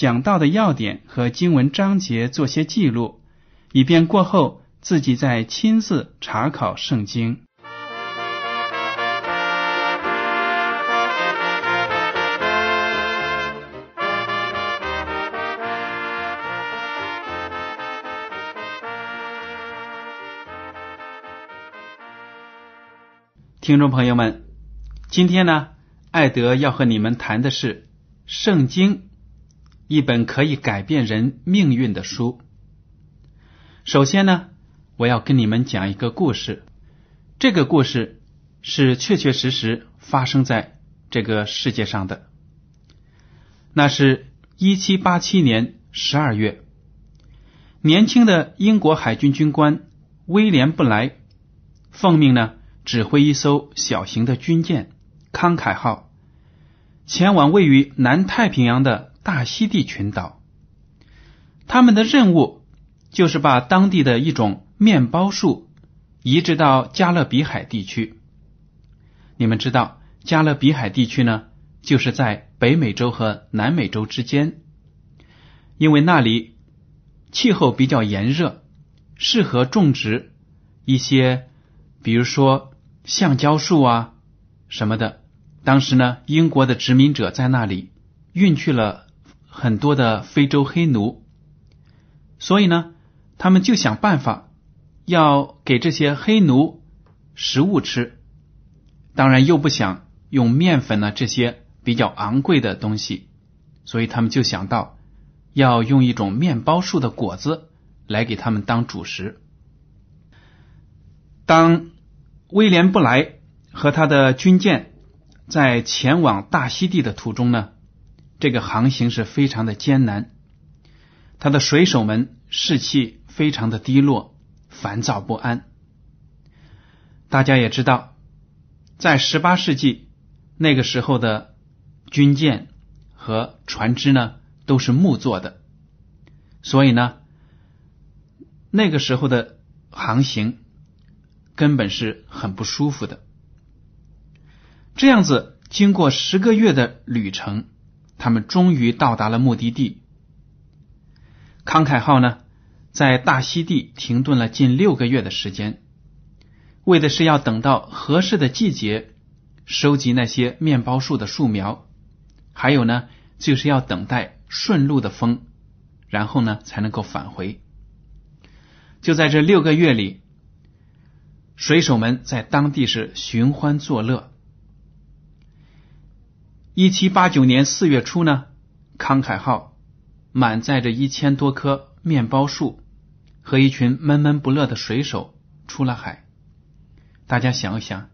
讲到的要点和经文章节做些记录，以便过后自己再亲自查考圣经。听众朋友们，今天呢，艾德要和你们谈的是《圣经》，一本可以改变人命运的书。首先呢，我要跟你们讲一个故事。这个故事是确确实实发生在这个世界上的。那是一七八七年十二月，年轻的英国海军军官威廉布莱奉命呢。指挥一艘小型的军舰“康凯号”前往位于南太平洋的大溪地群岛。他们的任务就是把当地的一种面包树移植到加勒比海地区。你们知道，加勒比海地区呢，就是在北美洲和南美洲之间，因为那里气候比较炎热，适合种植一些，比如说。橡胶树啊，什么的。当时呢，英国的殖民者在那里运去了很多的非洲黑奴，所以呢，他们就想办法要给这些黑奴食物吃。当然，又不想用面粉呢这些比较昂贵的东西，所以他们就想到要用一种面包树的果子来给他们当主食。当威廉布莱和他的军舰在前往大溪地的途中呢，这个航行是非常的艰难。他的水手们士气非常的低落，烦躁不安。大家也知道，在十八世纪那个时候的军舰和船只呢都是木做的，所以呢，那个时候的航行。根本是很不舒服的。这样子，经过十个月的旅程，他们终于到达了目的地。康凯号呢，在大溪地停顿了近六个月的时间，为的是要等到合适的季节，收集那些面包树的树苗，还有呢，就是要等待顺路的风，然后呢，才能够返回。就在这六个月里。水手们在当地是寻欢作乐。一七八九年四月初呢，康凯号满载着一千多棵面包树和一群闷闷不乐的水手出了海。大家想一想，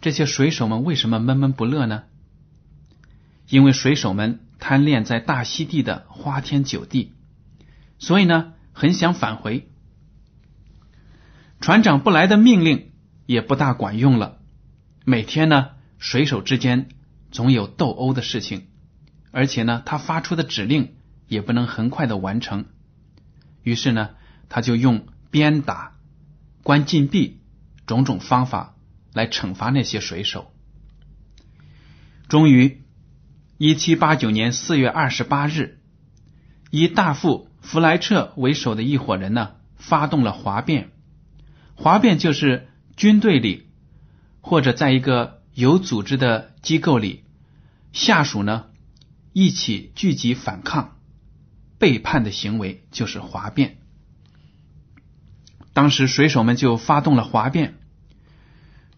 这些水手们为什么闷闷不乐呢？因为水手们贪恋在大溪地的花天酒地，所以呢，很想返回。船长不来的命令也不大管用了。每天呢，水手之间总有斗殴的事情，而且呢，他发出的指令也不能很快的完成。于是呢，他就用鞭打、关禁闭种种方法来惩罚那些水手。终于，一七八九年四月二十八日，以大副弗莱彻为首的一伙人呢，发动了哗变。哗变就是军队里或者在一个有组织的机构里，下属呢一起聚集反抗，背叛的行为，就是哗变。当时水手们就发动了哗变，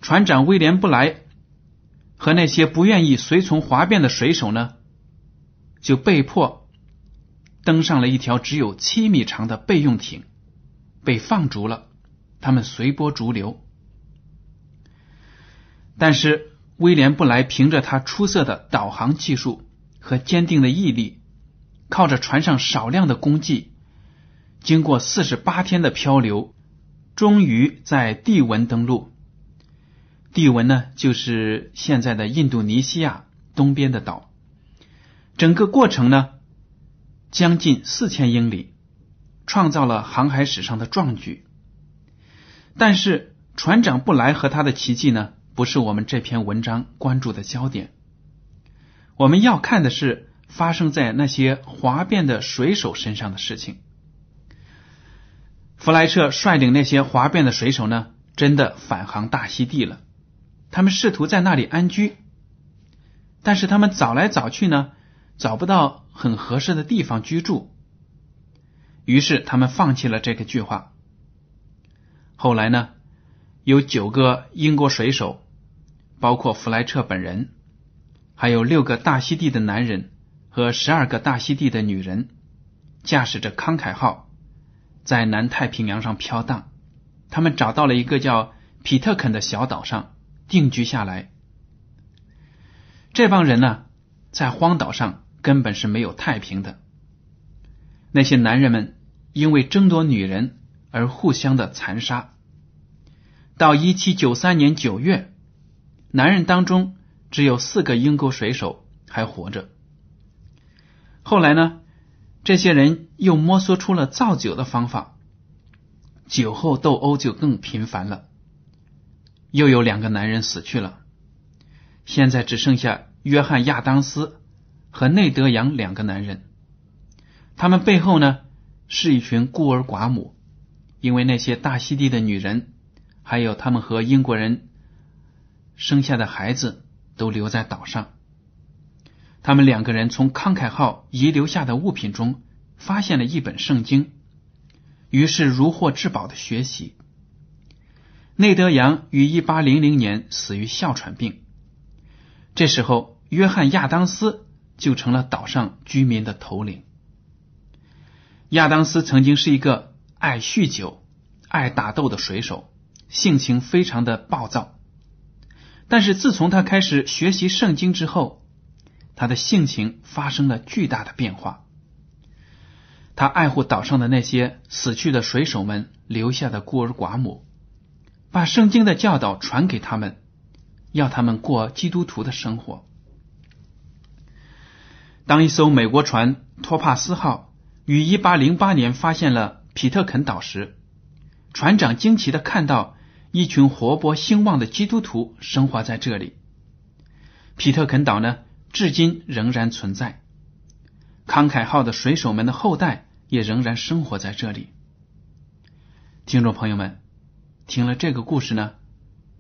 船长威廉布莱和那些不愿意随从哗变的水手呢，就被迫登上了一条只有七米长的备用艇，被放逐了。他们随波逐流，但是威廉布莱凭着他出色的导航技术和坚定的毅力，靠着船上少量的功绩，经过四十八天的漂流，终于在帝文登陆。帝文呢，就是现在的印度尼西亚东边的岛。整个过程呢，将近四千英里，创造了航海史上的壮举。但是船长布莱和他的奇迹呢，不是我们这篇文章关注的焦点。我们要看的是发生在那些哗变的水手身上的事情。弗莱彻率领那些哗变的水手呢，真的返航大溪地了。他们试图在那里安居，但是他们找来找去呢，找不到很合适的地方居住，于是他们放弃了这个计划。后来呢，有九个英国水手，包括弗莱彻本人，还有六个大溪地的男人和十二个大溪地的女人，驾驶着康凯号在南太平洋上飘荡。他们找到了一个叫皮特肯的小岛上定居下来。这帮人呢，在荒岛上根本是没有太平的。那些男人们因为争夺女人。而互相的残杀，到一七九三年九月，男人当中只有四个英国水手还活着。后来呢，这些人又摸索出了造酒的方法，酒后斗殴就更频繁了。又有两个男人死去了，现在只剩下约翰亚当斯和内德扬两个男人，他们背后呢是一群孤儿寡母。因为那些大溪地的女人，还有他们和英国人生下的孩子都留在岛上。他们两个人从康凯号遗留下的物品中发现了一本圣经，于是如获至宝的学习。内德扬于一八零零年死于哮喘病。这时候，约翰亚当斯就成了岛上居民的头领。亚当斯曾经是一个。爱酗酒、爱打斗的水手，性情非常的暴躁。但是自从他开始学习圣经之后，他的性情发生了巨大的变化。他爱护岛上的那些死去的水手们留下的孤儿寡母，把圣经的教导传给他们，要他们过基督徒的生活。当一艘美国船托帕斯号于一八零八年发现了。皮特肯岛时，船长惊奇的看到一群活泼兴旺的基督徒生活在这里。皮特肯岛呢，至今仍然存在。康凯号的水手们的后代也仍然生活在这里。听众朋友们，听了这个故事呢，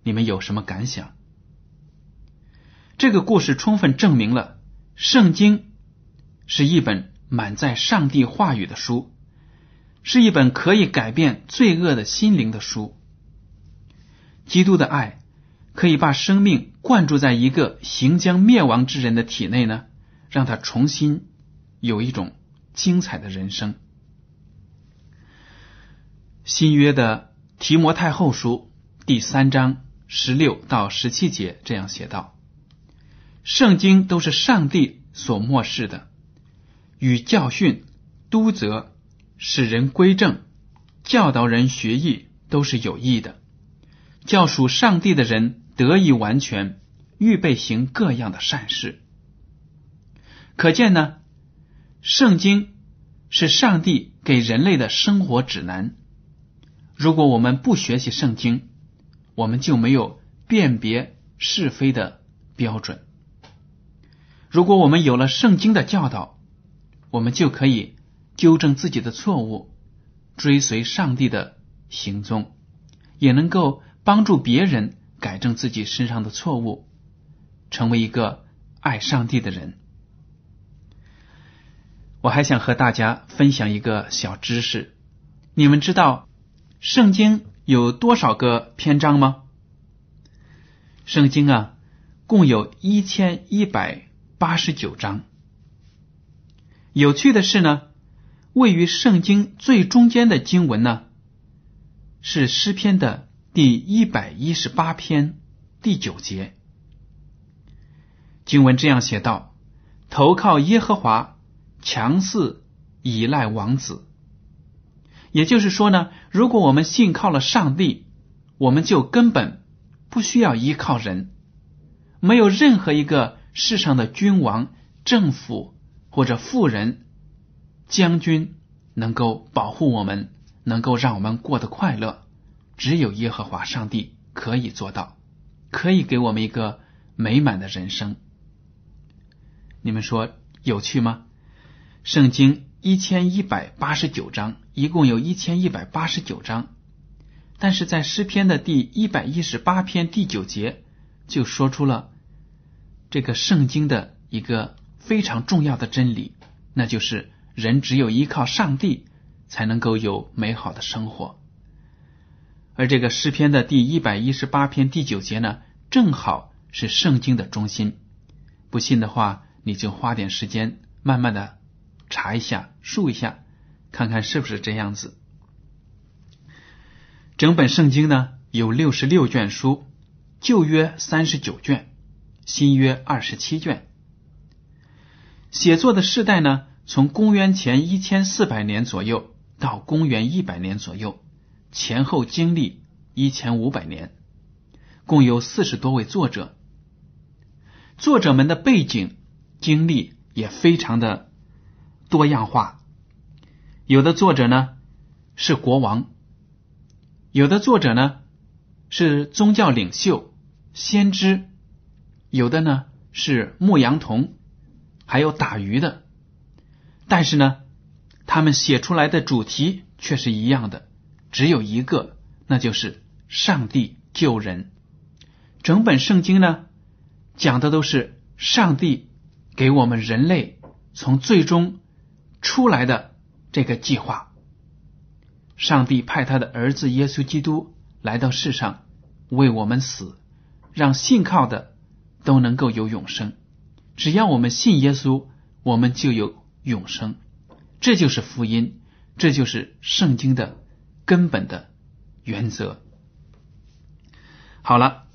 你们有什么感想？这个故事充分证明了圣经是一本满载上帝话语的书。是一本可以改变罪恶的心灵的书。基督的爱可以把生命灌注在一个行将灭亡之人的体内呢，让他重新有一种精彩的人生。新约的提摩太后书第三章十六到十七节这样写道：“圣经都是上帝所漠视的，与教训、督责。”使人归正、教导人学艺都是有益的，教属上帝的人得以完全，预备行各样的善事。可见呢，圣经是上帝给人类的生活指南。如果我们不学习圣经，我们就没有辨别是非的标准。如果我们有了圣经的教导，我们就可以。纠正自己的错误，追随上帝的行踪，也能够帮助别人改正自己身上的错误，成为一个爱上帝的人。我还想和大家分享一个小知识。你们知道圣经有多少个篇章吗？圣经啊，共有一千一百八十九章。有趣的是呢，位于圣经最中间的经文呢，是诗篇的第一百一十八篇第九节。经文这样写道：“投靠耶和华。”强势依赖王子，也就是说呢，如果我们信靠了上帝，我们就根本不需要依靠人，没有任何一个世上的君王、政府或者富人、将军能够保护我们，能够让我们过得快乐。只有耶和华上帝可以做到，可以给我们一个美满的人生。你们说有趣吗？圣经一千一百八十九章，一共有一千一百八十九章，但是在诗篇的第一百一十八篇第九节就说出了这个圣经的一个非常重要的真理，那就是人只有依靠上帝才能够有美好的生活。而这个诗篇的第一百一十八篇第九节呢，正好是圣经的中心。不信的话，你就花点时间，慢慢的。查一下，数一下，看看是不是这样子。整本圣经呢有六十六卷书，旧约三十九卷，新约二十七卷。写作的世代呢，从公元前一千四百年左右到公元一百年左右，前后经历一千五百年，共有四十多位作者。作者们的背景经历也非常的。多样化，有的作者呢是国王，有的作者呢是宗教领袖、先知，有的呢是牧羊童，还有打鱼的。但是呢，他们写出来的主题却是一样的，只有一个，那就是上帝救人。整本圣经呢讲的都是上帝给我们人类从最终。出来的这个计划，上帝派他的儿子耶稣基督来到世上为我们死，让信靠的都能够有永生。只要我们信耶稣，我们就有永生。这就是福音，这就是圣经的根本的原则。好了，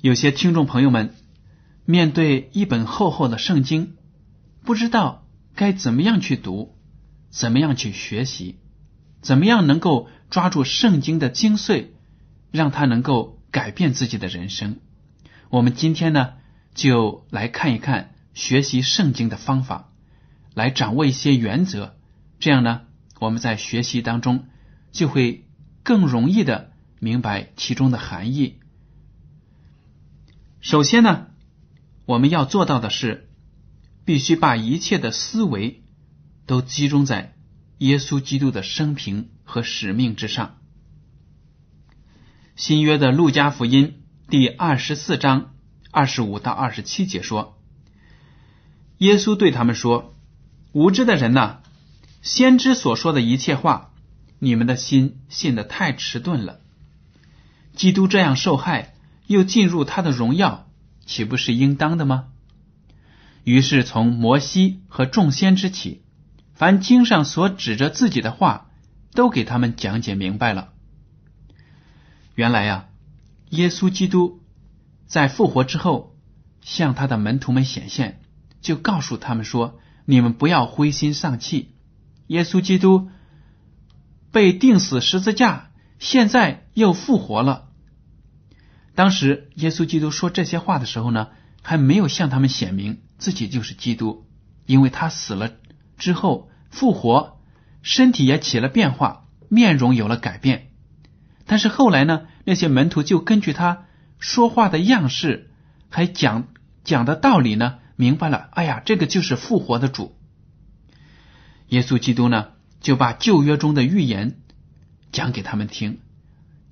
有些听众朋友们面对一本厚厚的圣经，不知道。该怎么样去读？怎么样去学习？怎么样能够抓住圣经的精髓，让它能够改变自己的人生？我们今天呢，就来看一看学习圣经的方法，来掌握一些原则。这样呢，我们在学习当中就会更容易的明白其中的含义。首先呢，我们要做到的是。必须把一切的思维都集中在耶稣基督的生平和使命之上。新约的路加福音第二十四章二十五到二十七节说：“耶稣对他们说，无知的人呐，先知所说的一切话，你们的心信得太迟钝了。基督这样受害，又进入他的荣耀，岂不是应当的吗？”于是，从摩西和众先之起，凡经上所指着自己的话，都给他们讲解明白了。原来呀，耶稣基督在复活之后，向他的门徒们显现，就告诉他们说：“你们不要灰心丧气。耶稣基督被钉死十字架，现在又复活了。”当时耶稣基督说这些话的时候呢，还没有向他们显明。自己就是基督，因为他死了之后复活，身体也起了变化，面容有了改变。但是后来呢，那些门徒就根据他说话的样式，还讲讲的道理呢，明白了。哎呀，这个就是复活的主。耶稣基督呢，就把旧约中的预言讲给他们听，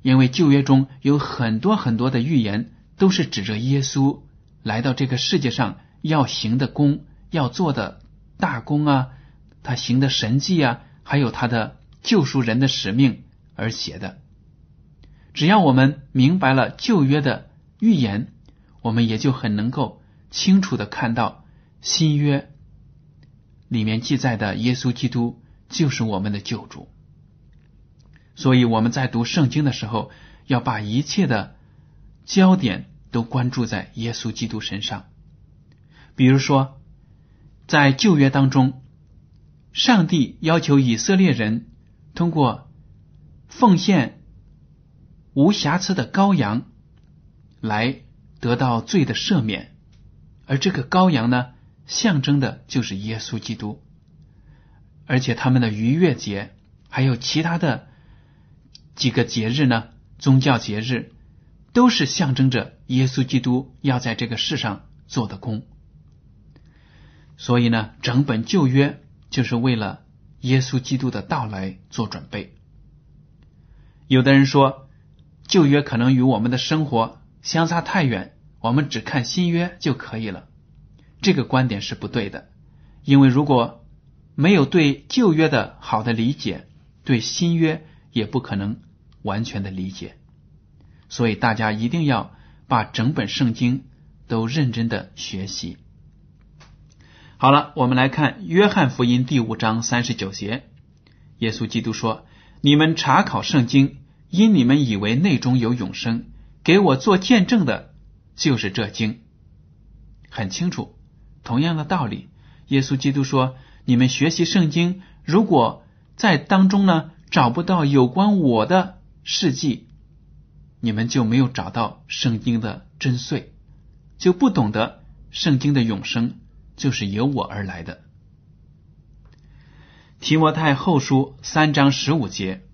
因为旧约中有很多很多的预言都是指着耶稣来到这个世界上。要行的功，要做的大功啊，他行的神迹啊，还有他的救赎人的使命而写的。只要我们明白了旧约的预言，我们也就很能够清楚的看到新约里面记载的耶稣基督就是我们的救主。所以我们在读圣经的时候，要把一切的焦点都关注在耶稣基督身上。比如说，在旧约当中，上帝要求以色列人通过奉献无瑕疵的羔羊来得到罪的赦免，而这个羔羊呢，象征的就是耶稣基督。而且他们的逾越节还有其他的几个节日呢，宗教节日都是象征着耶稣基督要在这个世上做的工。所以呢，整本旧约就是为了耶稣基督的到来做准备。有的人说，旧约可能与我们的生活相差太远，我们只看新约就可以了。这个观点是不对的，因为如果没有对旧约的好的理解，对新约也不可能完全的理解。所以大家一定要把整本圣经都认真的学习。好了，我们来看约翰福音第五章三十九节，耶稣基督说：“你们查考圣经，因你们以为内中有永生，给我做见证的，就是这经。”很清楚，同样的道理，耶稣基督说：“你们学习圣经，如果在当中呢找不到有关我的事迹，你们就没有找到圣经的真髓，就不懂得圣经的永生。”就是由我而来的。提摩太后书三章十五节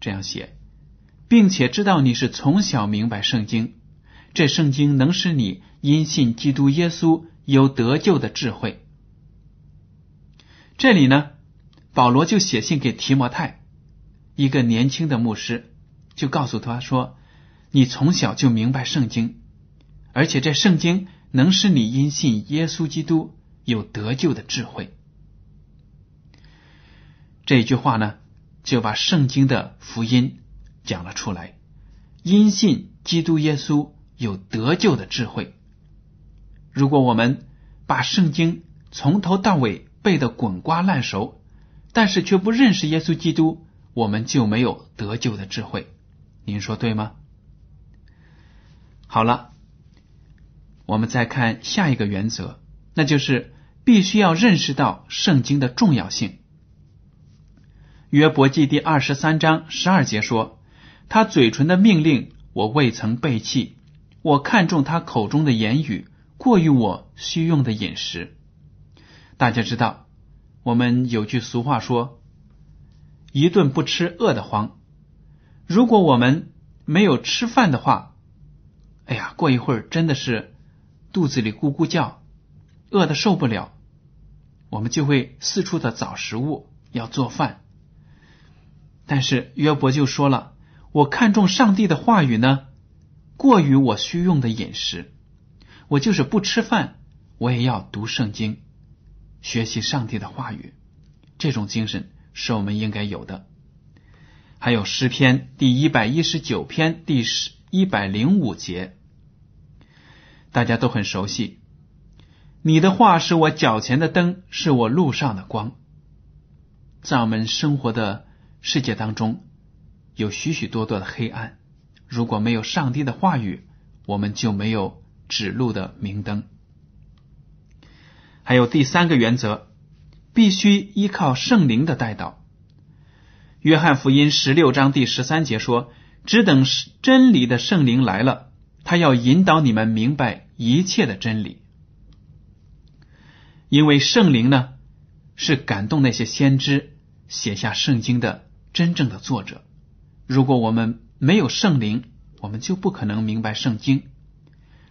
这样写，并且知道你是从小明白圣经，这圣经能使你因信基督耶稣有得救的智慧。这里呢，保罗就写信给提摩太，一个年轻的牧师，就告诉他说：“你从小就明白圣经，而且这圣经能使你因信耶稣基督。”有得救的智慧，这句话呢，就把圣经的福音讲了出来。因信基督耶稣有得救的智慧。如果我们把圣经从头到尾背得滚瓜烂熟，但是却不认识耶稣基督，我们就没有得救的智慧。您说对吗？好了，我们再看下一个原则，那就是。必须要认识到圣经的重要性。约伯记第二十三章十二节说：“他嘴唇的命令我未曾背弃，我看重他口中的言语，过于我需用的饮食。”大家知道，我们有句俗话说：“一顿不吃饿得慌。”如果我们没有吃饭的话，哎呀，过一会儿真的是肚子里咕咕叫，饿的受不了。我们就会四处的找食物，要做饭。但是约伯就说了：“我看重上帝的话语呢，过于我需用的饮食。我就是不吃饭，我也要读圣经，学习上帝的话语。这种精神是我们应该有的。”还有诗篇第一百一十九篇第十一百零五节，大家都很熟悉。你的话是我脚前的灯，是我路上的光。在我们生活的世界当中，有许许多多的黑暗。如果没有上帝的话语，我们就没有指路的明灯。还有第三个原则，必须依靠圣灵的带导。约翰福音十六章第十三节说：“只等真理的圣灵来了，他要引导你们明白一切的真理。”因为圣灵呢，是感动那些先知写下圣经的真正的作者。如果我们没有圣灵，我们就不可能明白圣经。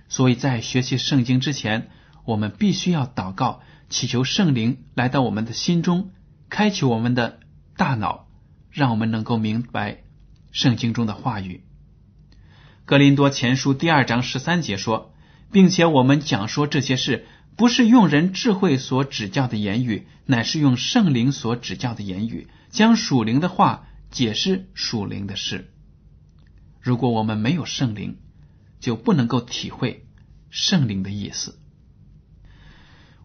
所以在学习圣经之前，我们必须要祷告，祈求圣灵来到我们的心中，开启我们的大脑，让我们能够明白圣经中的话语。格林多前书第二章十三节说，并且我们讲说这些事。不是用人智慧所指教的言语，乃是用圣灵所指教的言语，将属灵的话解释属灵的事。如果我们没有圣灵，就不能够体会圣灵的意思。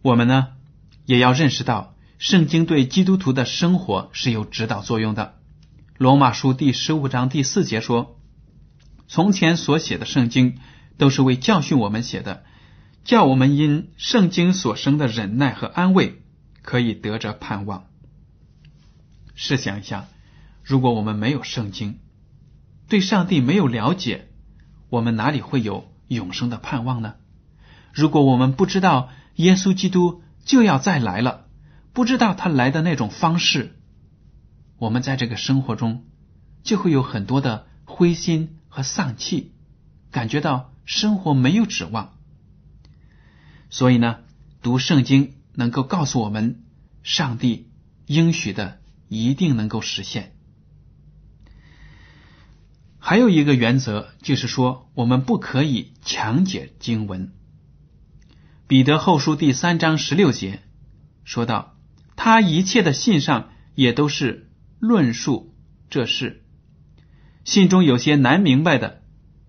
我们呢，也要认识到，圣经对基督徒的生活是有指导作用的。罗马书第十五章第四节说：“从前所写的圣经，都是为教训我们写的。”叫我们因圣经所生的忍耐和安慰，可以得着盼望。试想一下，如果我们没有圣经，对上帝没有了解，我们哪里会有永生的盼望呢？如果我们不知道耶稣基督就要再来了，不知道他来的那种方式，我们在这个生活中就会有很多的灰心和丧气，感觉到生活没有指望。所以呢，读圣经能够告诉我们，上帝应许的一定能够实现。还有一个原则就是说，我们不可以强解经文。彼得后书第三章十六节说道，他一切的信上也都是论述这事，信中有些难明白的，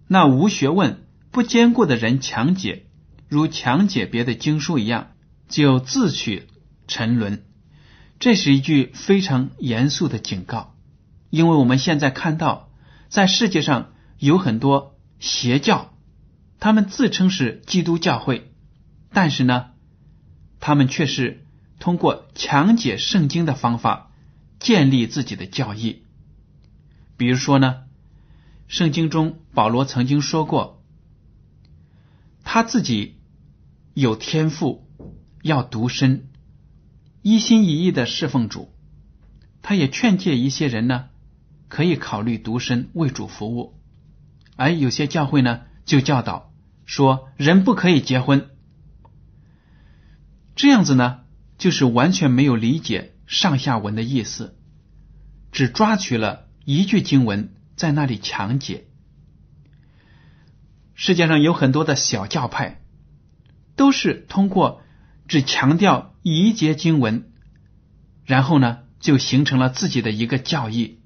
那无学问、不坚固的人强解。如强解别的经书一样，就自取沉沦。这是一句非常严肃的警告，因为我们现在看到，在世界上有很多邪教，他们自称是基督教会，但是呢，他们却是通过强解圣经的方法建立自己的教义。比如说呢，圣经中保罗曾经说过，他自己。有天赋，要独身，一心一意的侍奉主。他也劝诫一些人呢，可以考虑独身为主服务。而有些教会呢，就教导说，人不可以结婚。这样子呢，就是完全没有理解上下文的意思，只抓取了一句经文在那里强解。世界上有很多的小教派。都是通过只强调一节经文，然后呢，就形成了自己的一个教义，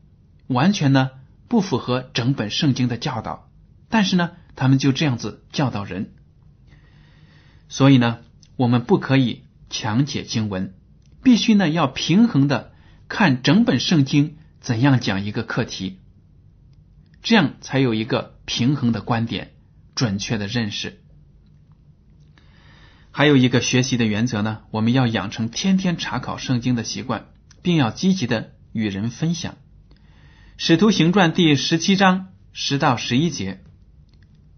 完全呢不符合整本圣经的教导。但是呢，他们就这样子教导人。所以呢，我们不可以强解经文，必须呢要平衡的看整本圣经怎样讲一个课题，这样才有一个平衡的观点，准确的认识。还有一个学习的原则呢，我们要养成天天查考圣经的习惯，并要积极的与人分享。使徒行传第十七章十到十一节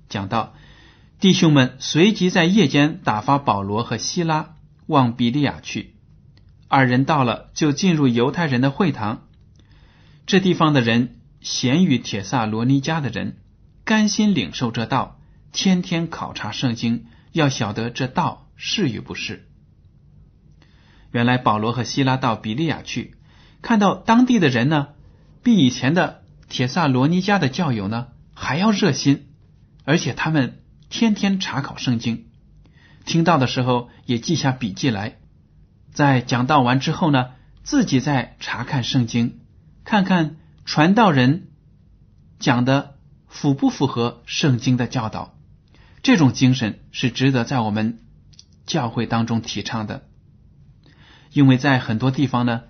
讲到，弟兄们随即在夜间打发保罗和希拉往比利亚去。二人到了，就进入犹太人的会堂。这地方的人咸于铁萨罗尼迦的人，甘心领受这道，天天考察圣经，要晓得这道。是与不是？原来保罗和希拉到比利亚去，看到当地的人呢，比以前的铁萨罗尼迦的教友呢还要热心，而且他们天天查考圣经，听到的时候也记下笔记来，在讲道完之后呢，自己再查看圣经，看看传道人讲的符不符合圣经的教导。这种精神是值得在我们。教会当中提倡的，因为在很多地方呢，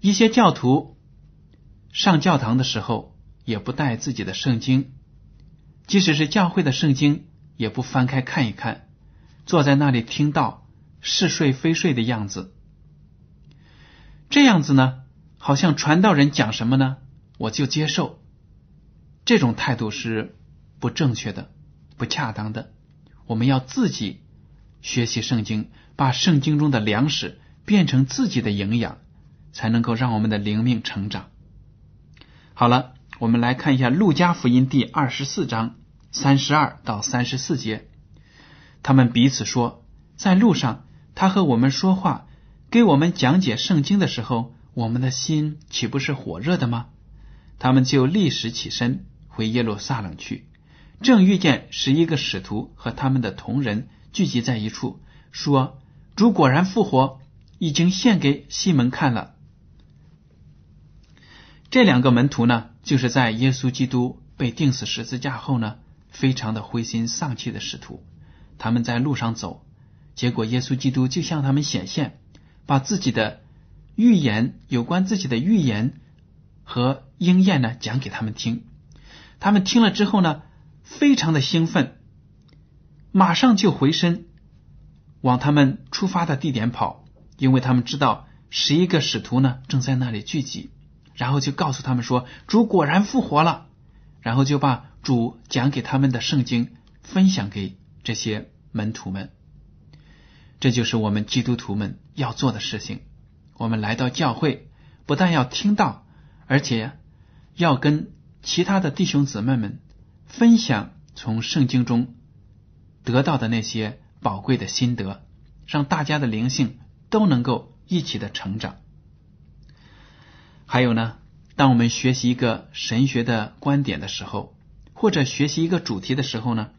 一些教徒上教堂的时候也不带自己的圣经，即使是教会的圣经也不翻开看一看，坐在那里听到是睡非睡的样子，这样子呢，好像传道人讲什么呢，我就接受，这种态度是不正确的、不恰当的，我们要自己。学习圣经，把圣经中的粮食变成自己的营养，才能够让我们的灵命成长。好了，我们来看一下《路加福音》第二十四章三十二到三十四节。他们彼此说，在路上，他和我们说话，给我们讲解圣经的时候，我们的心岂不是火热的吗？他们就立时起身回耶路撒冷去，正遇见十一个使徒和他们的同人。聚集在一处，说：“主果然复活，已经献给西门看了。”这两个门徒呢，就是在耶稣基督被钉死十字架后呢，非常的灰心丧气的使徒。他们在路上走，结果耶稣基督就向他们显现，把自己的预言有关自己的预言和应验呢讲给他们听。他们听了之后呢，非常的兴奋，马上就回身往他们出发的地点跑，因为他们知道十一个使徒呢正在那里聚集。然后就告诉他们说，主果然复活了。然后就把主讲给他们的圣经分享给这些门徒们。这就是我们基督徒们要做的事情。我们来到教会，不但要听到，而且要跟其他的弟兄姊妹们分享从圣经中得到的那些宝贵的心得，让大家的灵性都能够一起的成长。还有呢，当我们学习一个神学的观点的时候，或者学习一个主题的时候呢，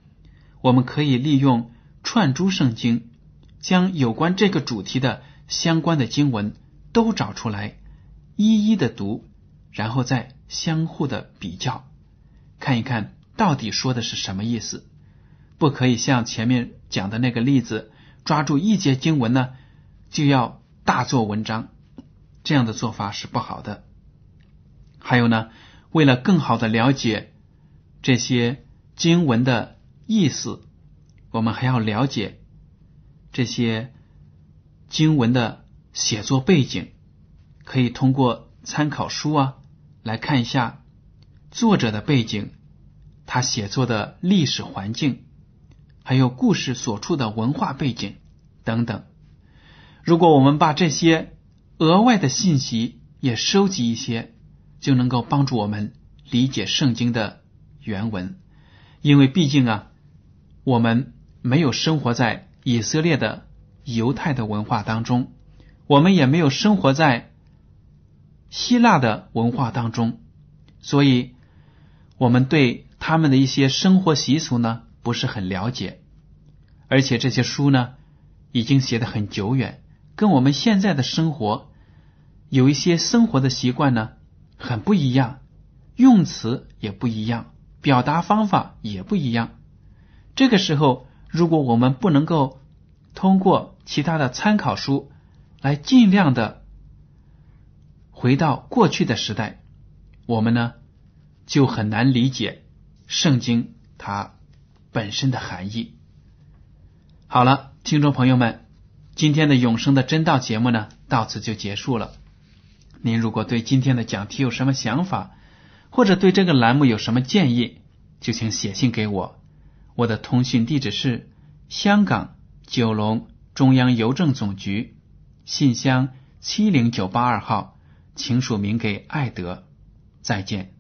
我们可以利用串珠圣经，将有关这个主题的相关的经文都找出来，一一的读，然后再相互的比较，看一看到底说的是什么意思。不可以像前面讲的那个例子，抓住一节经文呢，就要大做文章。这样的做法是不好的。还有呢，为了更好的了解这些经文的意思，我们还要了解这些经文的写作背景，可以通过参考书啊来看一下作者的背景，他写作的历史环境，还有故事所处的文化背景等等。如果我们把这些额外的信息也收集一些，就能够帮助我们理解圣经的原文。因为毕竟啊，我们没有生活在以色列的犹太的文化当中，我们也没有生活在希腊的文化当中，所以我们对他们的一些生活习俗呢不是很了解。而且这些书呢已经写的很久远。跟我们现在的生活有一些生活的习惯呢，很不一样，用词也不一样，表达方法也不一样。这个时候，如果我们不能够通过其他的参考书来尽量的回到过去的时代，我们呢就很难理解圣经它本身的含义。好了，听众朋友们。今天的永生的真道节目呢，到此就结束了。您如果对今天的讲题有什么想法，或者对这个栏目有什么建议，就请写信给我。我的通讯地址是香港九龙中央邮政总局信箱七零九八二号，请署名给艾德。再见。